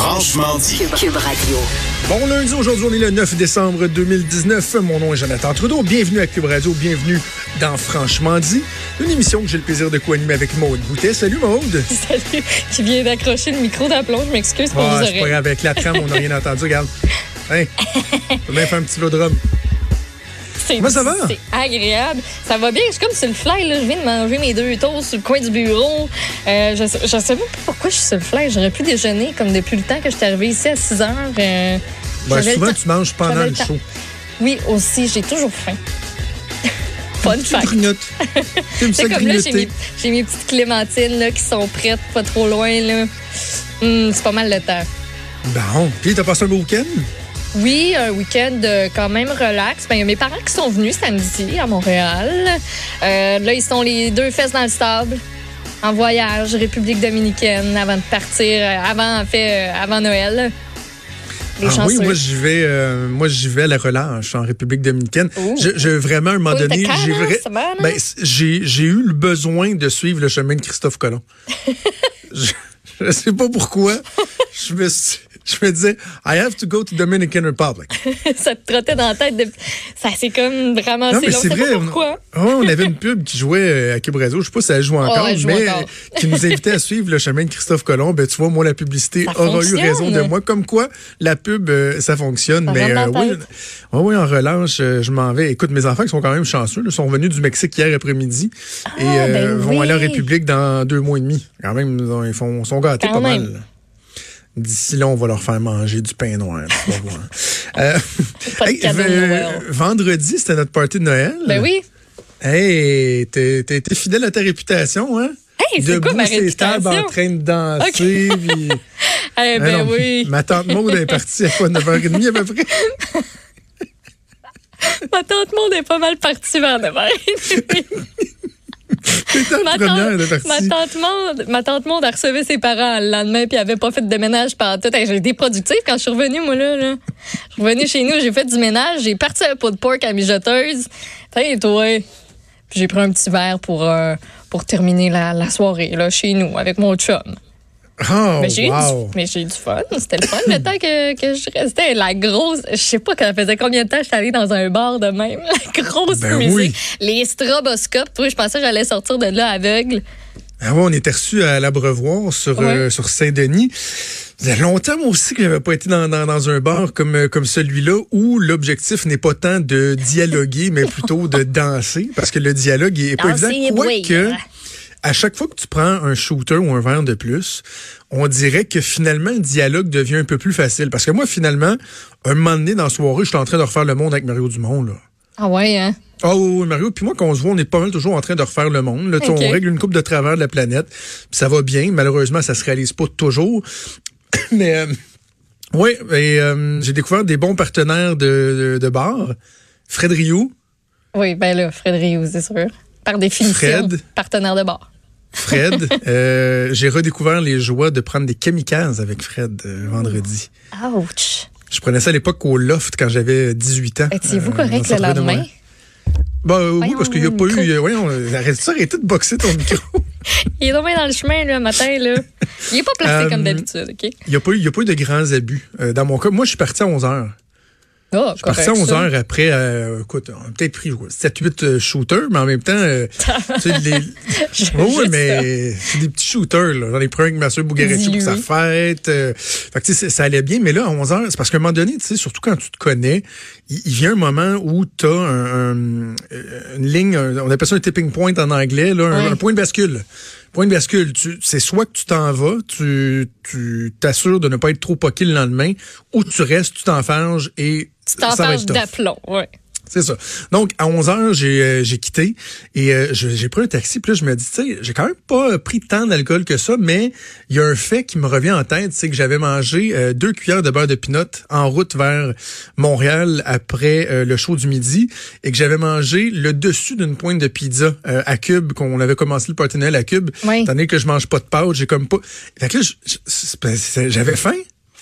Franchement dit. Cube Radio. Bon lundi, aujourd'hui on est le 9 décembre 2019. Mon nom est Jonathan Trudeau. Bienvenue à Cube Radio, bienvenue dans Franchement dit, une émission que j'ai le plaisir de co-animer avec Maude Boutet. Salut Maude. Salut, qui vient d'accrocher le micro d'aplomb. Je m'excuse pour Ah, c'est pas grave, avec la trame, on n'a rien entendu. Regarde. Hein? On peut même faire un petit lot de rhum. C'est- Comment ça va? C'est agréable. Ça va bien. Je suis comme sur le fly. Là. Je viens de manger mes deux toasts sur le coin du bureau. Euh, je, sais- je sais même pas pourquoi je suis sur le fly. J'aurais pu déjeuner comme depuis le temps que je suis arrivée ici à 6 heures. euh, Ben, souvent, tu manges pendant le show. Oui, aussi. J'ai toujours faim. Fun Tu fact. C'est comme là, j'ai mes, j'ai mes petites clémentines là, qui sont prêtes, pas trop loin. là. Hum, c'est pas mal le temps. Bon. Puis, t'as passé un beau week-end? Oui, un week-end euh, quand même relax. Ben, il y a mes parents qui sont venus samedi à Montréal. Euh, là, ils sont les deux fesses dans le sable. En voyage, République dominicaine, avant de partir, euh, avant, en fait, avant Noël. Ah oui, moi j'y vais, euh, moi j'y vais à la relâche en République dominicaine. Je- vraiment à un moment donné, j'ai hein, ben, j'ai j'ai eu le besoin de suivre le chemin de Christophe Colomb. je, je sais pas pourquoi. je me suis- je me disais I have to go to Dominican Republic. ça te trottait dans la tête. De... Ça c'est comme vraiment Non, mais c'est vrai. pas On, pourquoi. Ah, on avait une pub qui jouait euh, à Cube Radio. Je sais pas si elle joue encore, elle joue mais encore. qui nous invitait à suivre le chemin de Christophe Colomb. Ben, tu vois, moi, la publicité Ça aura eu raison de moi. Comme quoi, la pub, euh, ça fonctionne. Ça mais rentre dans oui, en relâche, euh, je m'en vais. Écoute, mes enfants qui sont quand même chanceux. Ils sont revenus du Mexique hier après-midi et euh, ben vont oui. aller en République dans deux mois et demi. Quand même, ils, ont- ils font, sont gâtés Quand pas même. mal. D'ici là, on va leur faire manger du pain noir. tu vas voir. Euh, hey, vendredi, c'était notre party de Noël. Ben oui. Hey, t'es fidèle à ta réputation, hein? Hey, c'est quoi ma réputation? en train de danser. puis- Eh Ah ben non, oui. Ma tante Maud est partie à quoi, 9h30 à peu près? Ma tante Monde est pas mal partie vers 9h30. Ma, tante, ma partie. tante Monde, ma tante Monde a recevé ses parents le lendemain puis elle avait pas fait de ménage pendant tout. Hey, j'ai été productive quand je suis revenue, moi, là. là. Je suis revenue chez nous, j'ai fait du ménage, j'ai parti un pot de porc à mijoteuse. T'sais, toi? Puis j'ai pris un petit verre pour, euh, pour terminer la, la soirée, là, chez nous, avec mon chum. Oh, mais j'ai eu, wow. du- eu fun. C'était le fun le temps que, que je restais. La grosse. Je sais pas, ça faisait combien de temps j'étais allée dans un bar de même. La grosse Ben musique. oui. Les stroboscopes. Toi, je pensais que j'allais sortir de là aveugle. Ah ouais, on était reçus à l'Abreuvoir sur, euh, sur Saint-Denis. Ça faisait longtemps, moi aussi, que j'avais pas été dans, dans, dans un bar comme, euh, comme celui-là où l'objectif n'est pas tant de dialoguer, mais plutôt de danser. Parce que le dialogue est pas Danser évident. Quoique, bouillir. À chaque fois que tu prends un shooter ou un verre de plus, on dirait que finalement, le dialogue devient un peu plus facile. Parce que moi, finalement, un moment donné dans la soirée, je suis en train de refaire le monde avec Mario Dumont, là. Ah ouais, hein? Ah oui, oui, Mario. Puis moi, quand on se voit, on est pas mal toujours en train de refaire le monde. Là. On règle une coupe de travers de la planète. Puis ça va bien. Malheureusement, ça se réalise pas toujours. Mais euh, oui, et, euh, j'ai découvert des bons partenaires de, de, de bar. Fred Rioux, Oui, ben là, Fred Rioux, c'est sûr. Par définition, Fred. partenaire de bar. Fred. euh, j'ai redécouvert les joies de prendre des kamikazes avec Fred euh, vendredi. Ouch! Je prenais ça à l'époque au loft quand j'avais 18 ans. Étiez-vous Euh, correct le lendemain? Ben, euh, oui, parce qu'il n'y a le pas micro. eu. voyons, arrête ça, arrêtez de boxer ton micro. Il est tombé dans le chemin, là, matin, là. Il est pas placé comme d'habitude, OK? Il n'y a, a pas eu de grands abus. Dans mon cas, moi, je suis parti à 11 heures. Oh, Je suis parti à 11 heures après, euh, écoute, on a peut-être pris 7-8 euh, shooters, mais en même temps, euh, tu sais, les... Oui, mais c'est des petits shooters, là. J'en ai pris un avec ma soeur Bougaretti pour sa fête. euh, fait que, tu sais, ça allait bien, mais là, à 11 heures, c'est parce qu'à un moment donné, tu sais, surtout quand tu te connais, il, il vient un moment où tu as un, un- une ligne, on appelle ça un tipping point en anglais, là, un point de bascule. Point de bascule, tu- c'est soit que tu t'en vas, tu tu t'assures de ne pas être trop poqué le lendemain, ou tu restes, tu t'enfarges et Tu t'enfarges d'aplomb, ouais. C'est ça. Donc, à 11 heures, j'ai euh, j'ai quitté et euh, j'ai pris un taxi. Puis là, je me dis, tu sais, j'ai quand même pas pris tant d'alcool que ça, mais il y a un fait qui me revient en tête, c'est que j'avais mangé euh, deux cuillères de beurre de pinot en route vers Montréal après euh, le show du midi et que j'avais mangé le dessus d'une pointe de pizza euh, à Cube, qu'on avait commencé le Noël à Cube. Oui. Donné que je mange pas de pâtes, j'ai comme pas... Fait que là, j'avais faim.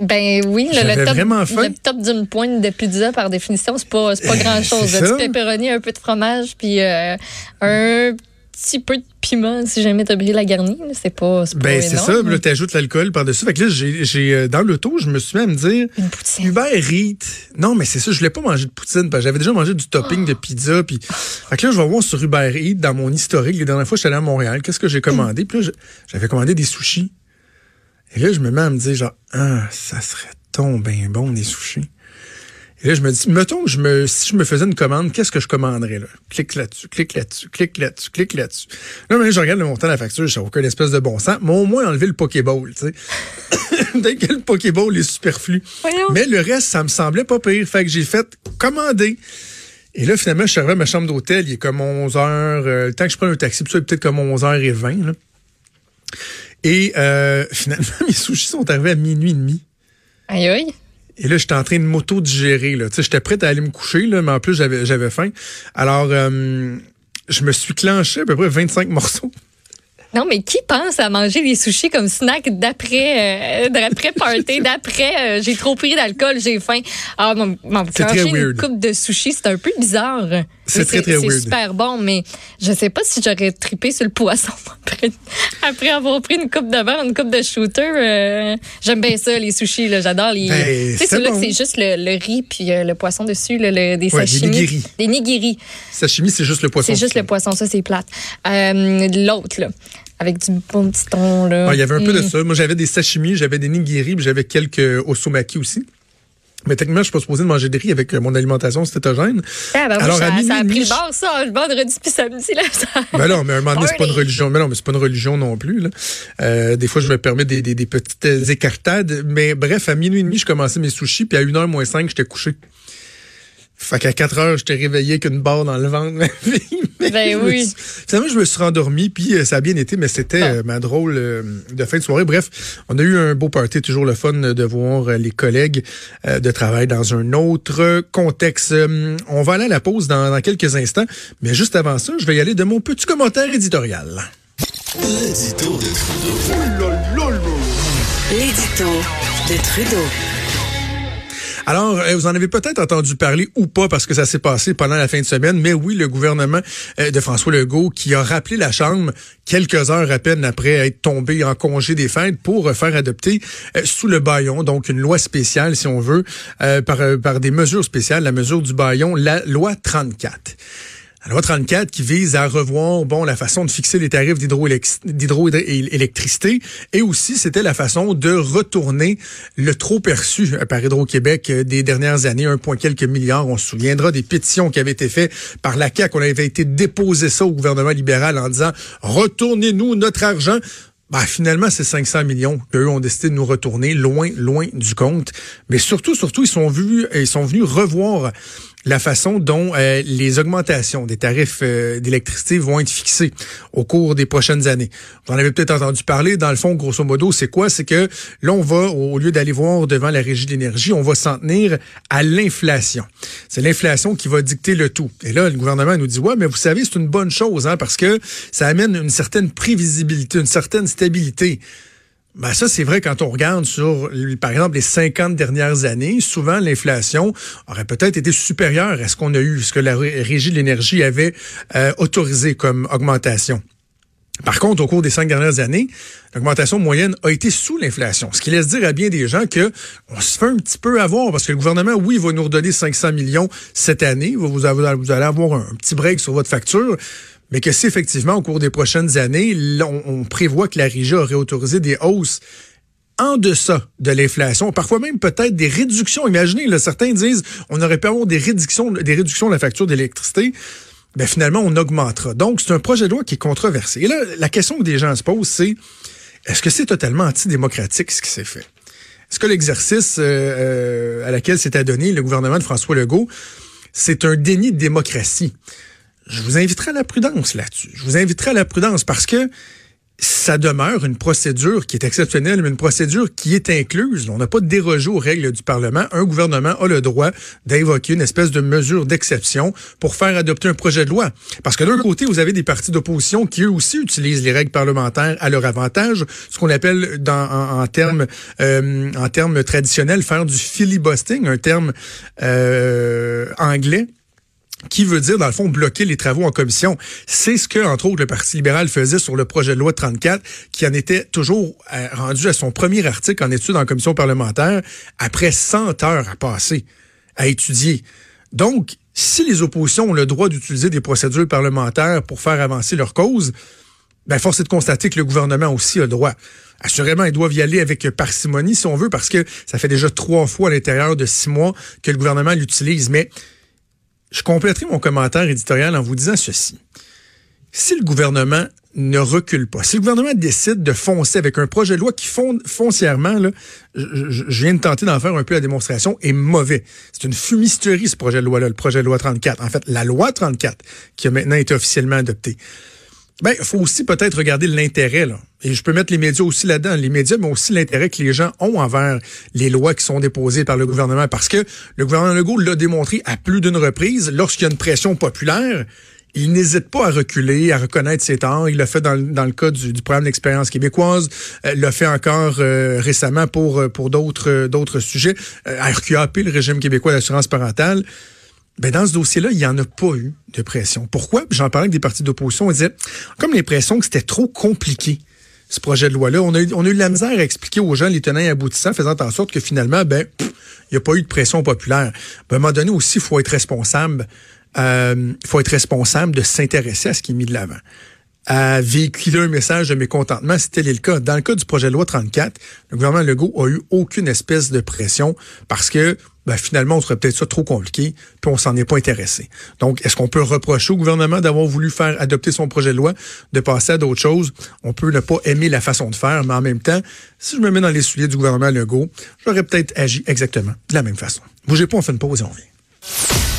Ben oui, le, J'avais le top, le d'une pointe de pizza, par définition, c'est pas, pas grand chose. c'est Un petit pepperoni, un peu de fromage, puis euh, un petit peu de piment si jamais t'as brillé la garnie. là. C'est pas, Ben, c'est ça. Là, t'ajoutes l'alcool par-dessus. Fait que là, j'ai, euh, dans l'auto, je me suis mis à me dire, Une poutine. Uber Eats. Non, mais c'est ça, je voulais pas manger de poutine, parce que j'avais déjà mangé du topping de pizza, puis, fait que là, je vais voir sur Uber Eats, dans mon historique, les dernières fois, je suis allé à Montréal, qu'est-ce que j'ai commandé? Puis là, j'avais commandé des sushis. Et là, je me mets à me dire, genre, ah, ça serait donc bien bon, des sushis. Et là, je me dis, mettons que je me, si je me faisais une commande, qu'est-ce que je commanderais, là? Clique là-dessus, clique là-dessus, clique là-dessus, clique là-dessus. Là, mais je regarde le montant de la facture, je n'ai aucun espèce de bon sens, mais au moins enlever le Pokéball, tu sais. Dès que le Pokéball est superflu. Voyons. Mais le reste, ça me semblait pas pire. Fait que j'ai fait commander. Et là, finalement, je suis arrivé à ma chambre d'hôtel, il est comme 11 heures, euh, le temps que je prenne un taxi, puis ça, il est peut-être comme 11h20, là. Et euh, finalement, mes sushis sont arrivés à minuit et demi. Aïe, aïe. Et là, j'étais en train de m'auto-digérer. là. Tu sais, J'étais prêt à aller me coucher, là, mais en plus, j'avais j'avais faim. Alors, euh, je me suis clenché à peu près 25 morceaux. Non, mais qui pense à manger des sushis comme snack d'après euh, d'après party, d'après euh, j'ai trop pris d'alcool, j'ai faim. Ah, mon, mon manger une weird. coupe de sushis, c'est un peu bizarre. C'est très, très weird. C'est super bon, mais je sais pas si j'aurais trippé sur le poisson après, après avoir pris une coupe de beurre, une coupe de shooter. euh, J'aime bien ça, les sushis, là, j'adore les. Ben, tu sais, c'est c'est là bon. que c'est juste le, le riz puis le poisson dessus, là, le- des Ouais, des sashimi. nigiri. Des nigiri. Sashimi, c'est juste le poisson. C'est juste le poisson, ça c'est plate. L'autre, là, avec du bon petit thon, là. Ah, Il y avait un peu de Mm. ça. Moi, j'avais des sashimi, j'avais des nigiri, puis j'avais quelques osomaki aussi. Mais techniquement, je suis pas supposé de manger de riz avec euh, mon alimentation cétogène. Ah, ben, Alors, ça, à minuit ça a pris le bord, ça, le vendredi puis samedi, là. Ça... Ben non, mais à un moment donné, c'est pas une religion. Mais non, mais c'est pas une religion non plus. Là. Euh, des fois, je me permets des, des, des petites euh, écartades. Mais bref, à minuit et demi, je commençais mes sushis, puis à 1h moins 5, j'étais couché. Fait qu'à 4 heures, j'étais réveillé qu'une barre dans le ventre. Mais Ben je oui. suis- Finalement, je me suis rendormi, puis euh, ça a bien été, mais c'était euh, ma drôle euh, de fin de soirée. Bref, on a eu un beau party, toujours le fun de voir les collègues de travail dans un autre contexte. On va aller à la pause dans, dans quelques instants, mais juste avant ça, je vais y aller de mon petit commentaire éditorial. L'édito de Trudeau. L'édito de Trudeau. Alors, euh, vous en avez peut-être entendu parler ou pas parce que ça s'est passé pendant la fin de semaine, mais oui, le gouvernement euh, de François Legault qui a rappelé la Chambre quelques heures à peine après être tombé en congé des fêtes pour faire adopter euh, sous le baillon, donc une loi spéciale, si on veut, par, par des mesures spéciales, la mesure du baillon, la loi 34. La loi 34 qui vise à revoir bon la façon de fixer les tarifs d'hydroélec- d'hydroélectricité et aussi c'était la façon de retourner le trop perçu par Hydro-Québec euh, des dernières années, un point quelques milliards. On se souviendra des pétitions qui avaient été faites par la CAQ. On avait été déposé ça au gouvernement libéral en disant retournez-nous notre argent. Ben, finalement, c'est 500 millions qu'eux ont décidé de nous retourner loin, loin du compte. Mais surtout, surtout, ils sont venus, ils sont venus revoir la façon dont euh, les augmentations des tarifs euh, d'électricité vont être fixées au cours des prochaines années. Vous en avez peut-être entendu parler. Dans le fond, grosso modo, c'est quoi? C'est que là, on va, au lieu d'aller voir devant la régie de l'énergie, on va s'en tenir à l'inflation. C'est l'inflation qui va dicter le tout. Et là, le gouvernement nous dit, ouais, mais vous savez, c'est une bonne chose, hein, parce que ça amène une certaine prévisibilité, une certaine stabilité. Ben ça, c'est vrai quand on regarde sur, par exemple, les 50 dernières années, souvent l'inflation aurait peut-être été supérieure à ce qu'on a eu, ce que la ré- Régie de l'énergie avait euh, autorisé comme augmentation. Par contre, au cours des cinq dernières années, l'augmentation moyenne a été sous l'inflation, ce qui laisse dire à bien des gens que on se fait un petit peu avoir parce que le gouvernement, oui, va nous redonner 500 millions cette année, vous, allez avoir un petit break sur votre facture, mais que si effectivement, au cours des prochaines années, on, prévoit que la Régie aurait autorisé des hausses en deçà de l'inflation, parfois même peut-être des réductions. Imaginez, certains disent on aurait pu avoir des réductions, des réductions de la facture d'électricité. Ben finalement, on augmentera. Donc, c'est un projet de loi qui est controversé. Et là, la question que des gens se posent, c'est est-ce que c'est totalement antidémocratique ce qui s'est fait? Est-ce que l'exercice euh, euh, à laquelle s'est adonné le gouvernement de François Legault, c'est un déni de démocratie? Je vous inviterai à la prudence là-dessus. Je vous inviterai à la prudence parce que ça demeure une procédure qui est exceptionnelle, mais une procédure qui est incluse. On n'a pas dérogé aux règles du Parlement. Un gouvernement a le droit d'invoquer une espèce de mesure d'exception pour faire adopter un projet de loi. Parce que d'un côté, vous avez des partis d'opposition qui eux aussi utilisent les règles parlementaires à leur avantage, ce qu'on appelle dans, en, termes euh, en termes traditionnels faire du filibustering, un terme euh, anglais qui veut dire, dans le fond, bloquer les travaux en commission. C'est ce que, entre autres, le Parti libéral faisait sur le projet de loi 34, qui en était toujours euh, rendu à son premier article en étude en commission parlementaire, après 100 heures à passer, à étudier. Donc, si les oppositions ont le droit d'utiliser des procédures parlementaires pour faire avancer leur cause, ben, force est de constater que le gouvernement aussi a le droit. Assurément, ils doivent y aller avec parcimonie, si on veut, parce que ça fait déjà trois fois à l'intérieur de six mois que le gouvernement l'utilise. Mais je compléterai mon commentaire éditorial en vous disant ceci. Si le gouvernement ne recule pas, si le gouvernement décide de foncer avec un projet de loi qui foncièrement, là, je, viens de tenter d'en faire un peu la démonstration, est mauvais. C'est une fumisterie ce projet de loi-là, le projet de loi 34. En fait, la loi 34 qui a maintenant été officiellement adoptée. Ben, il faut aussi peut-être regarder l'intérêt, là. Et je peux mettre les médias aussi là-dedans. Les médias, mais aussi l'intérêt que les gens ont envers les lois qui sont déposées par le gouvernement. Parce que le gouvernement Legault l'a démontré à plus d'une reprise, lorsqu'il y a une pression populaire, il n'hésite pas à reculer, à reconnaître ses torts. Il l'a fait dans, le cas du, programme d'expérience québécoise, euh, l'a fait encore euh, récemment pour, euh, d'autres d'autres sujets, RQAP, le régime québécois d'assurance parentale. Ben dans ce dossier-là, il n'y en a pas eu de pression. Pourquoi? J'en parlais avec des partis d'opposition. On disait, comme l'impression que c'était trop compliqué, ce projet de loi-là. On a, on a eu de la misère à expliquer aux gens les tenants et aboutissants, faisant en sorte que finalement, ben, il n'y a pas eu de pression populaire. Ben, à un moment donné aussi, il faut être responsable. Il euh, faut être responsable de s'intéresser à ce qui est mis de l'avant à véhiculer un message de mécontentement, c'était le cas. Dans le cas du projet de loi 34, le gouvernement Legault a eu aucune espèce de pression parce que ben, finalement, on serait peut-être ça trop compliqué, puis on s'en est pas intéressé. Donc, est-ce qu'on peut reprocher au gouvernement d'avoir voulu faire adopter son projet de loi, de passer à d'autres choses? On peut ne pas aimer la façon de faire, mais en même temps, si je me mets dans les souliers du gouvernement Legault, j'aurais peut-être agi exactement de la même façon. Bougez pas, on fait une pause et on.